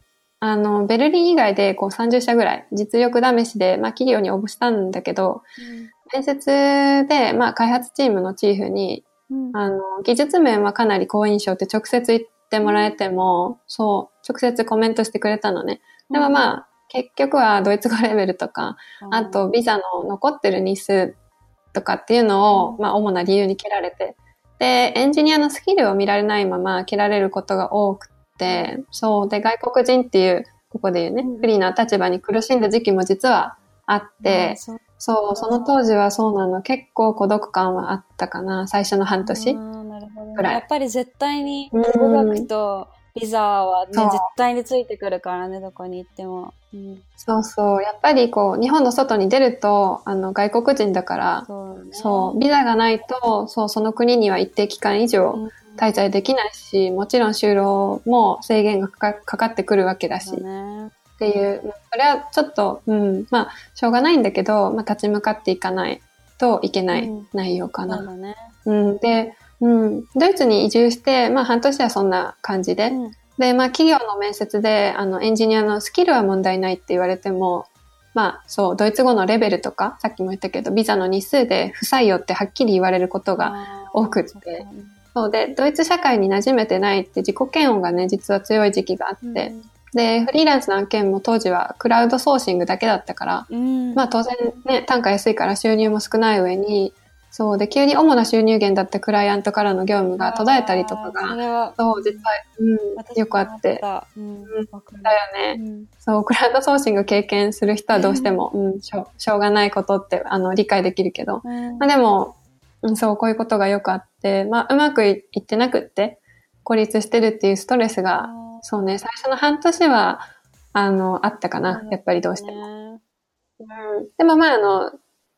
あの、ベルリン以外でこう30社ぐらい実力試しで、まあ企業に応募したんだけど、面接で、まあ開発チームのチーフに、うんあの、技術面はかなり好印象って直接言ってもらえても、そう、直接コメントしてくれたのね。でもまあ、結局はドイツ語レベルとか、あと、ビザの残ってる日数とかっていうのを、まあ、主な理由に蹴られて、で、エンジニアのスキルを見られないまま蹴られることが多くて、そう、で、外国人っていう、ここで言うねうん、不利な立場に苦しんだ時期も実はあって、そう。その当時はそうなの、結構孤独感はあったかな、最初の半年。あーなるほどね。ぐらい。やっぱり絶対にうん。語学とビザはね、絶対についてくるからね、どこに行っても。うん、そうそう、やっぱりこう、日本の外に出ると、あの、外国人だから、そうね。そう、ビザがないと、そう、その国には一定期間以上うん滞在できないし、もちろん就労も制限がかかかかってくるわけだし、そうっね。ていう、それはちょっと、うん、まあ、しょうがないんだけど、まあ、立ち向かっていかないといけないうん内容かな。そうだね。うん、で、うん、ドイツに移住して、まあ半年はそんな感じで、うん、で、まあ企業の面接で、あの、エンジニアのスキルは問題ないって言われても、まあそう、ドイツ語のレベルとか、さっきも言ったけど、ビザの日数で不採用ってはっきり言われることが多くって、そうで、ドイツ社会に馴染めてないって自己嫌悪がね、実は強い時期があって、うん。で、フリーランスの案件も当時はクラウドソーシングだけだったから、うん、まあ当然ね、単価安いから収入も少ない上に、そう。で、急に主な収入源だったクライアントからの業務が途絶えたりとかが、そう、実は、うん、よくあって。うん、だよね、うん、そう、クラウドソーシング経験する人はどうしても、うん、しょしょうがないことって、あの、理解できるけど、まあでも、うん、そう、こういうことがよくあって、まあ、うまくいってなくって、孤立してるっていうストレスが、そうね、最初の半年は、あの、あったかな。やっぱりどうしても。うん、でもまあ、あの、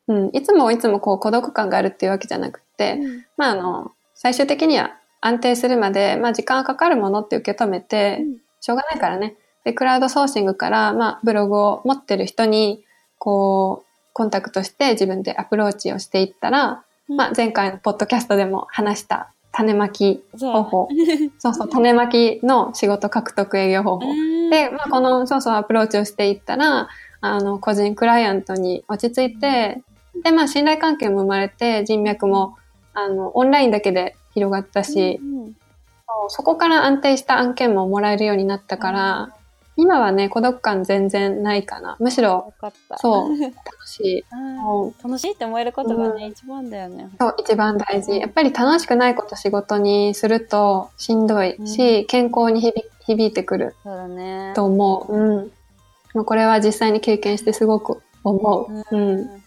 うん、いつもいつもこう孤独感があるっていうわけじゃなくて、うん、まああの、最終的には安定するまで、まあ時間がかかるものって受け止めて、うん、しょうがないからね。で、クラウドソーシングから、まあブログを持ってる人に、こう、コンタクトして自分でアプローチをしていったら、うん、まあ前回のポッドキャストでも話した種まき方法。そうそう、種まきの仕事獲得営業方法。で、まあ、この、そうそう、アプローチをしていったら、あの、個人クライアントに落ち着いて、で、まあ、信頼関係も生まれて、人脈も、あの、オンラインだけで広がったし、そこから安定した案件ももらえるようになったから、今はね、孤独感全然ないかな。むしろ、そう、楽しい。楽しいって思えることがね、うん、一番だよね。そう、一番大事。やっぱり楽しくないこと仕事にするとしんどいし、うん、健康に響響いてくる。そうだね。と思う。うん。これは実際に経験してすごく思う。うん。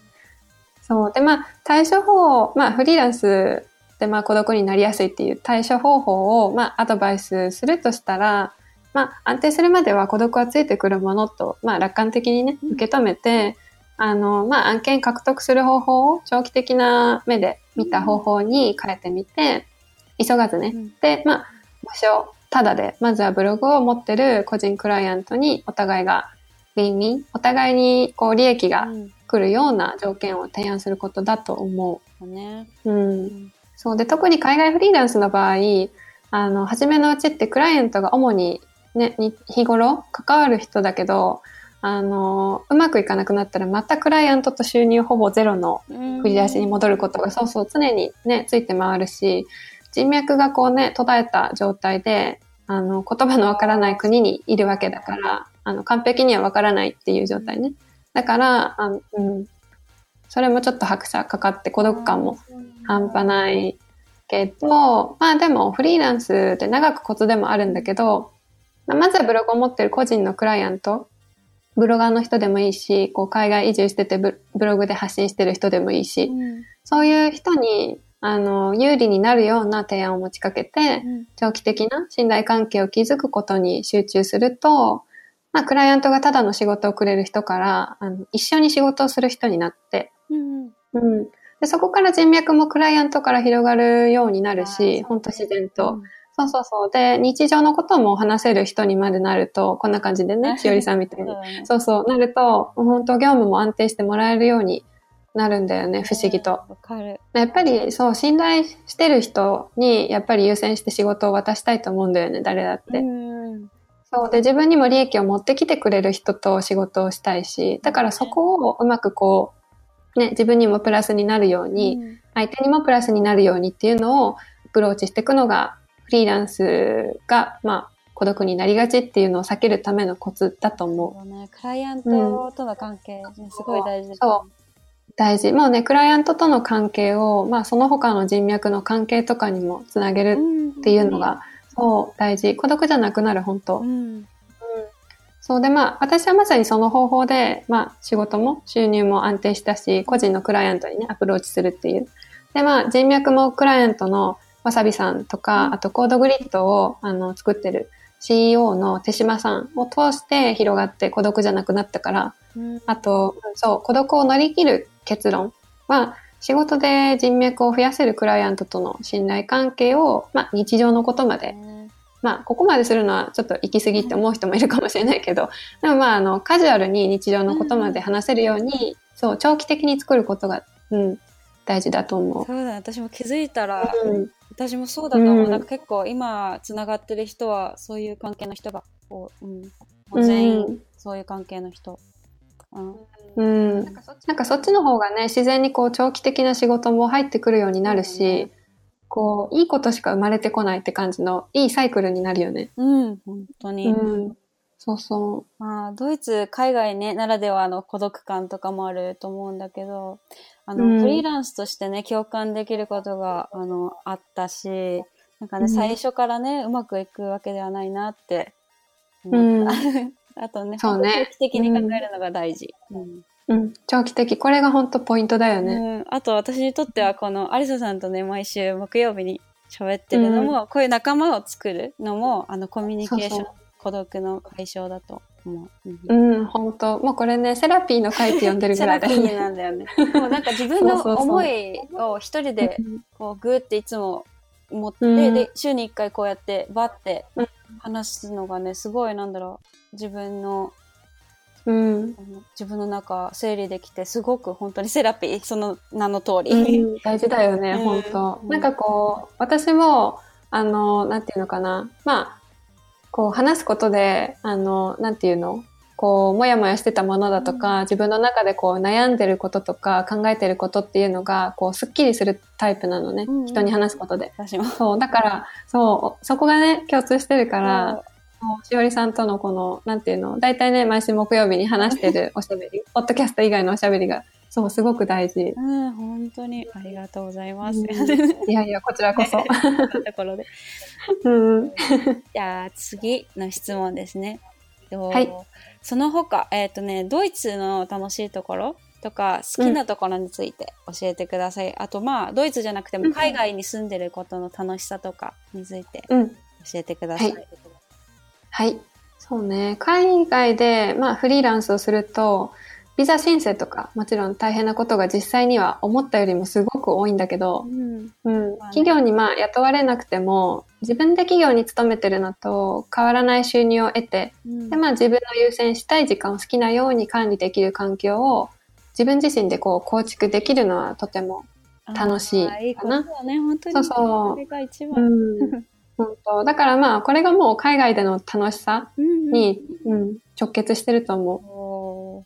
うん、そう。で、まあ、対処法、まあ、フリーランスでまあ孤独になりやすいっていう対処方法を、まあ、アドバイスするとしたら、まあ、安定するまでは孤独はついてくるものと、まあ、楽観的にね、受け止めて、あの、まあ、案件獲得する方法を長期的な目で見た方法に変えてみて、急がずね。で、まあ、場所、ただで、まずはブログを持ってる個人クライアントにお互いがウィンウィン、お互いにこう利益が来るような条件を提案することだと思う。ね、うん。そうで、特に海外フリーランスの場合、あの、初めのうちってクライアントが主にね、日頃関わる人だけど、あの、うまくいかなくなったらまたクライアントと収入ほぼゼロの振り出しに戻ることが、そうそう常にね、ついて回るし、人脈がこうね、途絶えた状態で、あの、言葉のわからない国にいるわけだから、あの、完璧にはわからないっていう状態ね。だから、あうん。それもちょっと拍車かかって孤独感も半端ないけど、まあでもフリーランスで長くコツでもあるんだけど、まずはブログを持ってる個人のクライアント、ブロガーの人でもいいし、こう海外移住しててブログで発信してる人でもいいし、うん、そういう人にあの有利になるような提案を持ちかけて、うん、長期的な信頼関係を築くことに集中すると、まあ、クライアントがただの仕事をくれる人から、あの一緒に仕事をする人になって、うん、うん、でそこから人脈もクライアントから広がるようになるし、ほんと自然と。そうそうそう。で、日常のことも話せる人にまでなると、こんな感じでね、しおりさんみたいに。そうそう、なると、本当業務も安定してもらえるようになるんだよね、不思議と。わかる。やっぱり、そう、信頼してる人に、やっぱり優先して仕事を渡したいと思うんだよね、誰だって。そう。で、自分にも利益を持ってきてくれる人と仕事をしたいし、だからそこをうまくこう、ね、自分にもプラスになるように、相手にもプラスになるようにっていうのをアプローチしていくのがフリーランスが、まあ、孤独になりがちっていうのを避けるためのコツだと思う。ね、クライアントとの関係、ね、すごい大事です、ね、そう。大事。もうね、クライアントとの関係を、まあ、その他の人脈の関係とかにもつなげるっていうのが、そう、大事。孤独じゃなくなる、本当。うん、そうで、まあ、私はまさにその方法で、まあ、仕事も収入も安定したし、個人のクライアントにね、アプローチするっていう。で、まあ、人脈もクライアントのわさびさんとか、あとコードグリッドをあの作ってる CEO の手島さんを通して広がって孤独じゃなくなったから、うん、あと、そう、孤独を乗り切る結論は、仕事で人脈を増やせるクライアントとの信頼関係を、まあ、日常のことまで、まあ、ここまでするのはちょっと行き過ぎって思う人もいるかもしれないけど、でもまあ、あの、カジュアルに日常のことまで話せるように、そう、長期的に作ることが、うん、大事だと思う。そうだ、私も気づいたら、うん、私もそうだと思う。うん。なんか結構今つながってる人はそういう関係の人が、こううん、もう全員そういう関係の人。うんうん。なんかそっちの方がね、自然にこう長期的な仕事も入ってくるようになるし、こう、いいことしか生まれてこないって感じの、いいサイクルになるよね。うん、本当に。うん。そうそまあ、ドイツ、海外ね、ならではの孤独感とかもあると思うんだけど、あの、うんフリーランスとしてね、共感できることが、あの、あったし、なんかね、うん最初からね、うまくいくわけではないなって。うん。あとね、そうね長期的に考えるのが大事。うんうん。長期的。これが本当ポイントだよね。うん、あと私にとってはこのアリサさんとね毎週木曜日に喋ってるのも、こういう仲間を作るのもあのコミュニケーションそうそう孤独の解消だと思う。うんうん、本当もうこれね、セラピーの会って呼んでるぐセラピーらいだよね。なんだよね。もうなんか自分の思いを一人でこうグーっていつも持って、うんで週に一回こうやってバッてうん話すのがねすごいなんだろう自分のうん。自分の中整理できてすごく本当にセラピーその名の通り。うん大事だよね、うん本当うんなんかこう、私も、あの、なんていうのかな。まあ、こう話すことで、あの、なんていうの？こう、もやもやしてたものだとか、自分の中でこう悩んでることとか考えてることっていうのが、こう、すっきりするタイプなのね。うん人に話すことで。私も。そう、だから、そう、そこがね、共通してるから、しおりさんとのこの、なんていうの、大体ね、毎週木曜日に話してるおしゃべり、ポッドキャスト以外のおしゃべりが、そう、すごく大事。うん、本当にありがとうございます。うんいやいや、こちらこそ。ところで。うん。じゃあ次の質問ですね。とはいその他、えっ、とね、ドイツの楽しいところとか好きなところについて教えてください。あとまあ、ドイツじゃなくても海外に住んでることの楽しさとかについてうん。教えてください。はいはい。そうね。海外で、まあ、フリーランスをすると、ビザ申請とか、もちろん大変なことが実際には思ったよりもすごく多いんだけど、うん。うん、企業にまあ雇われなくても、自分で企業に勤めてるのと変わらない収入を得て、うん。でまあ自分の優先したい時間を好きなように管理できる環境を自分自身でこう構築できるのはとても、楽しいあーいいこかなとだね、本当に。そうそう。それが一う番。ん、本当。だからまあこれがもう海外での楽しさうんに、うん、直結してると思う。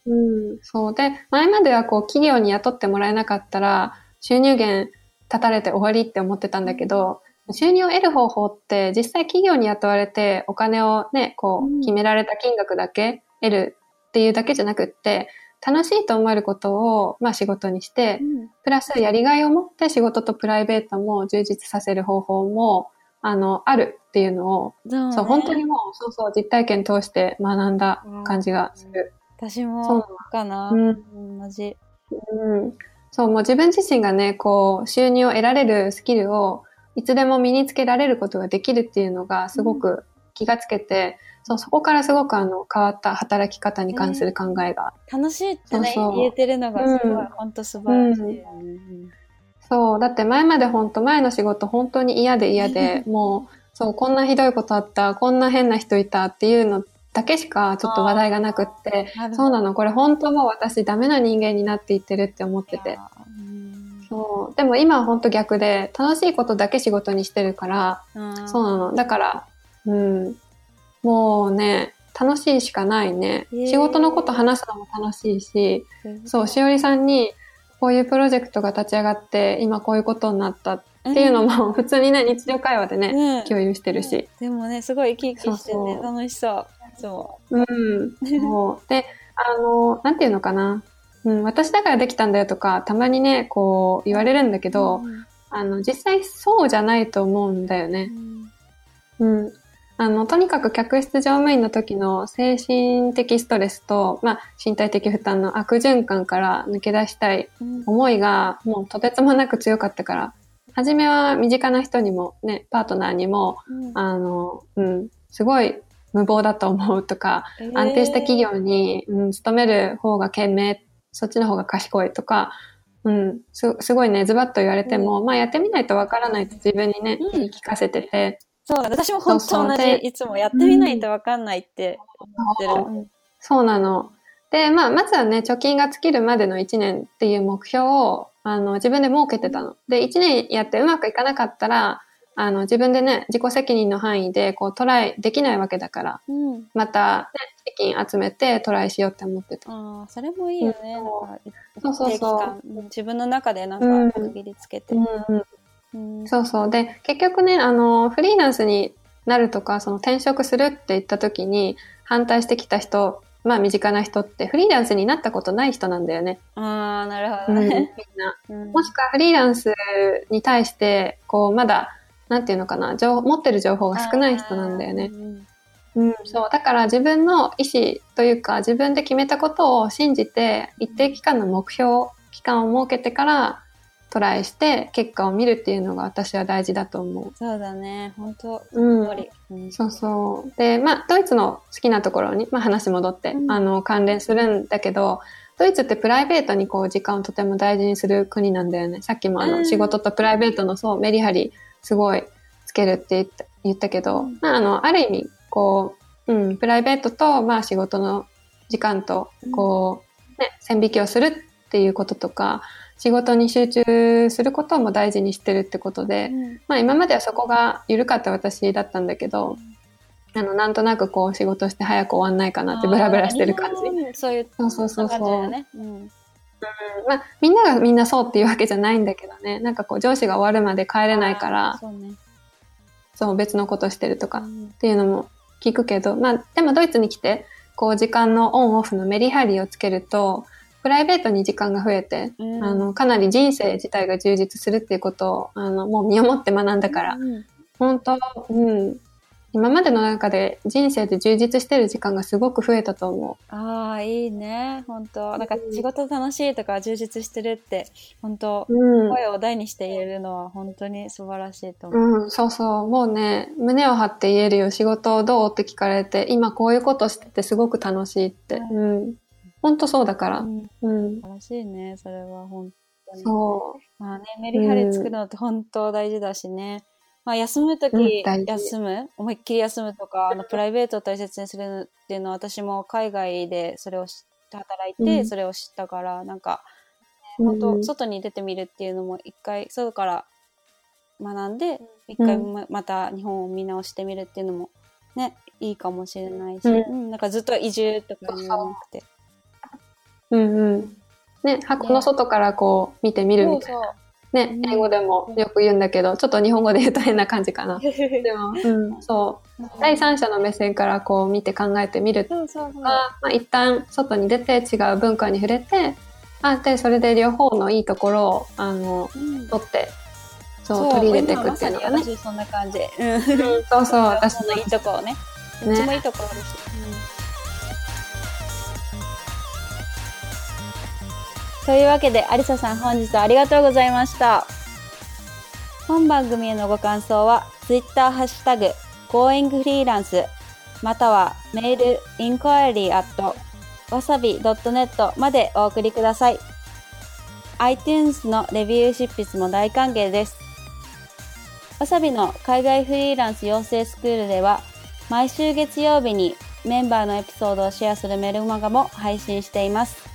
おうん、そう。で、前まではこう企業に雇ってもらえなかったら、収入源立たれて終わりって思ってたんだけど、収入を得る方法って実際企業に雇われてお金をね、こうんう決められた金額だけ得るっていうだけじゃなくって、楽しいと思えることを、まあ仕事にしてプラスやりがいを持って仕事とプライベートも充実させる方法も、あの、あるっていうのを、そうねそう、本当にもう、そうそう、実体験通して学んだ感じがする。私そうもかな。うん同じ。うん。そう、もう自分自身がね、こう、収入を得られるスキルを、いつでも身につけられることができるっていうのが、すごく気がつけて、そう、そこからすごくあの、変わった働き方に関する考えが。楽しいってね、そうそう言えてるのがすごい、うん本当素晴らしいよね。うんそう、だって前まで本当前の仕事本当に嫌で嫌で、もう、そう、こんなひどいことあった、こんな変な人いたっていうのだけしかちょっと話題がなくって、そうなの、これ本当もう私ダメな人間になっていってるって思ってて。うんそう。でも今は本当逆で、楽しいことだけ仕事にしてるから、うんそうなの。だから、うん。もうね、楽しいしかないね。仕事のこと話すのも楽しいし、そう、しおりさんに、こういうプロジェクトが立ち上がって、今こういうことになったっていうのも、普通にね、日常会話でね、うん共有してるし。でもね、すごい生き生きしてね、そうそう楽しそう。そうん。そう。で、あの、なんていうのかな。うん、私だからできたんだよとか、たまにね、こう言われるんだけう。ど、うんあの、実際そうじゃないと思うんだよね。うん。あの、とにかく客室乗務員の時の精神的ストレスと、まあ、身体的負担の悪循環から抜け出したいうん思いがもうとてつもなく強かったから、初めは身近な人にもね、パートナーにも、うんあの、うん、すごい無謀だと思うとか、えー安定した企業に、うん、勤める方が賢明、そっちの方が賢いとか、うん、すすごいね、ズバッと言われても、まあやってみないとわからないと自分にね、うん聞かせてて、そうだ、私も本当同じ。いつもやってみないとわかんないって思ってる。うんそうなの。で、まあ、まずはね、貯金が尽きるまでの1年っていう目標を、あの、自分で設けてたの。で、1年やってうまくいかなかったら、あの、自分でね、自己責任の範囲で、こう、トライできないわけだから、うん。また、ね、資金集めてトライしようって思ってた。ああ、それもいいよね。うんなんか、そうそうそう自分の中でなんうんか区切りつけて。うんうんうんそうそう。で、結局ね、あの、フリーランスになるとか、その転職するって言った時に、反対してきた人、まあ身近な人って、フリーランスになったことない人なんだよね。ああ、なるほうん、みんどね。な。うんもしくはフリーランスに対して、こう、まだ、なんていうのかな、情持ってる情報が少ない人なんだよね。うんうん、そう。だから自分の意思というか、自分で決めたことを信じて、一定期間の目標、期間を設けてから、トライして、結果を見るっていうのが私は大事だと思そうだね。本当う。うん。うんそうそう。で、まあ、ドイツの好きなところに、まあ話戻って、うんあの、関連するんだけど、ドイツってプライベートにこう時間をとても大事にする国なんだよね。さっきもあの、うん仕事とプライベートのそう、メリハリ、すごいつけるって言ったけど、うんまあ、あの、ある意味、こう、うん、プライベートと、まあ仕事の時間と、こう、ね、線引きをするっていうこととか、仕事に集中することも大事にしてるってことで、うんまあ今まではそこが緩かった私だったんだけど、あの、なんとなくこう仕事して早く終わんないかなってブラブラしてる感じ。うんそういうそうそうそうそう。うん。まあみんながみんなそうっていうわけじゃないんだけどね、なんかこう上司が終わるまで帰れないから、そうね。そう別のことしてるとかっうん。ていうのも聞くけど、まあでもドイツに来て、こう時間のオンオフのメリハリをつけると、プライベートに時間が増えて、うん。あの、かなり人生自体が充実するっていうことを、あの、もう身をもって学んだから、うん。本当、うん。今までの中で人生で充実してる時間がすごく増えたと思ああ、いいね。本当なんか仕事楽しいとか充実してるって、本当う。うん。声を大にして言えるのは本当に素晴らしいと思う。うん、そうそう。もうね、胸を張って言えるよ。仕事どうって聞かれて、今こういうことしててすごく楽しいって。ううん。本当そうだから。うんうん。素晴らしいね。それは本当に。そまあね、メリハリ作るのって本当大事だしね。まあ休むとき、うん休む？思いっきり休むとか、あの、プライベートを大切にするっていうのは私も海外でそれを知って働いて、うん。それを知ったから、なんか、う。本当、うん外に出てみるっていうのも一回、外から学んで、一回うん。ままた日本を見直してみるっていうのもね、いいかもしれないし、うん。うん、なんかずっと移住とかにななくて。うんうん。ね、箱の外からこう見てみるみたいな。そうねう、ん英語でもよく言うんだけど、ちょっと日本語で言うと変な感じかな。でも、うん、そう。第三者の目線からこう見て考えてみるとそうそうそう。か、まあ、一旦外に出て違う文化に触れて、あ、で、それで両方のいいところを、あの、うん取って、そう、取り入れていくっていうのがね。今まそんな感じ。うん。うんそうそう、私そのいいとこをね。どっちもいいとこあるし。というわけで、アリサさん本日はありがとうございました。本番組へのご感想は、Twitter ハッシュタグ、goingfreelance またはメール inquiry at wasabi.net までお送りください。iTunes のレビュー執筆も大歓迎です。わさびの海外フリーランス養成スクールでは、毎週月曜日にメンバーのエピソードをシェアするメルマガも配信しています。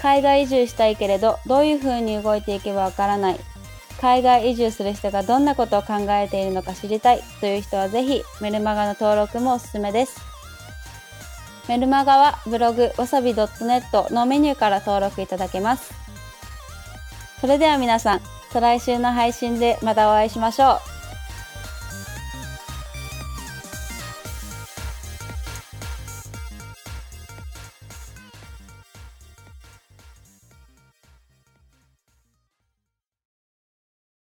海外移住したいけれど、どういう風に動いていけばわからない。海外移住する人がどんなことを考えているのか知りたいという人はぜひメルマガの登録もおすすめです。メルマガはブログわさび .net のメニューから登録いただけます。それでは皆さん、再来週の配信でまたお会いしましょう。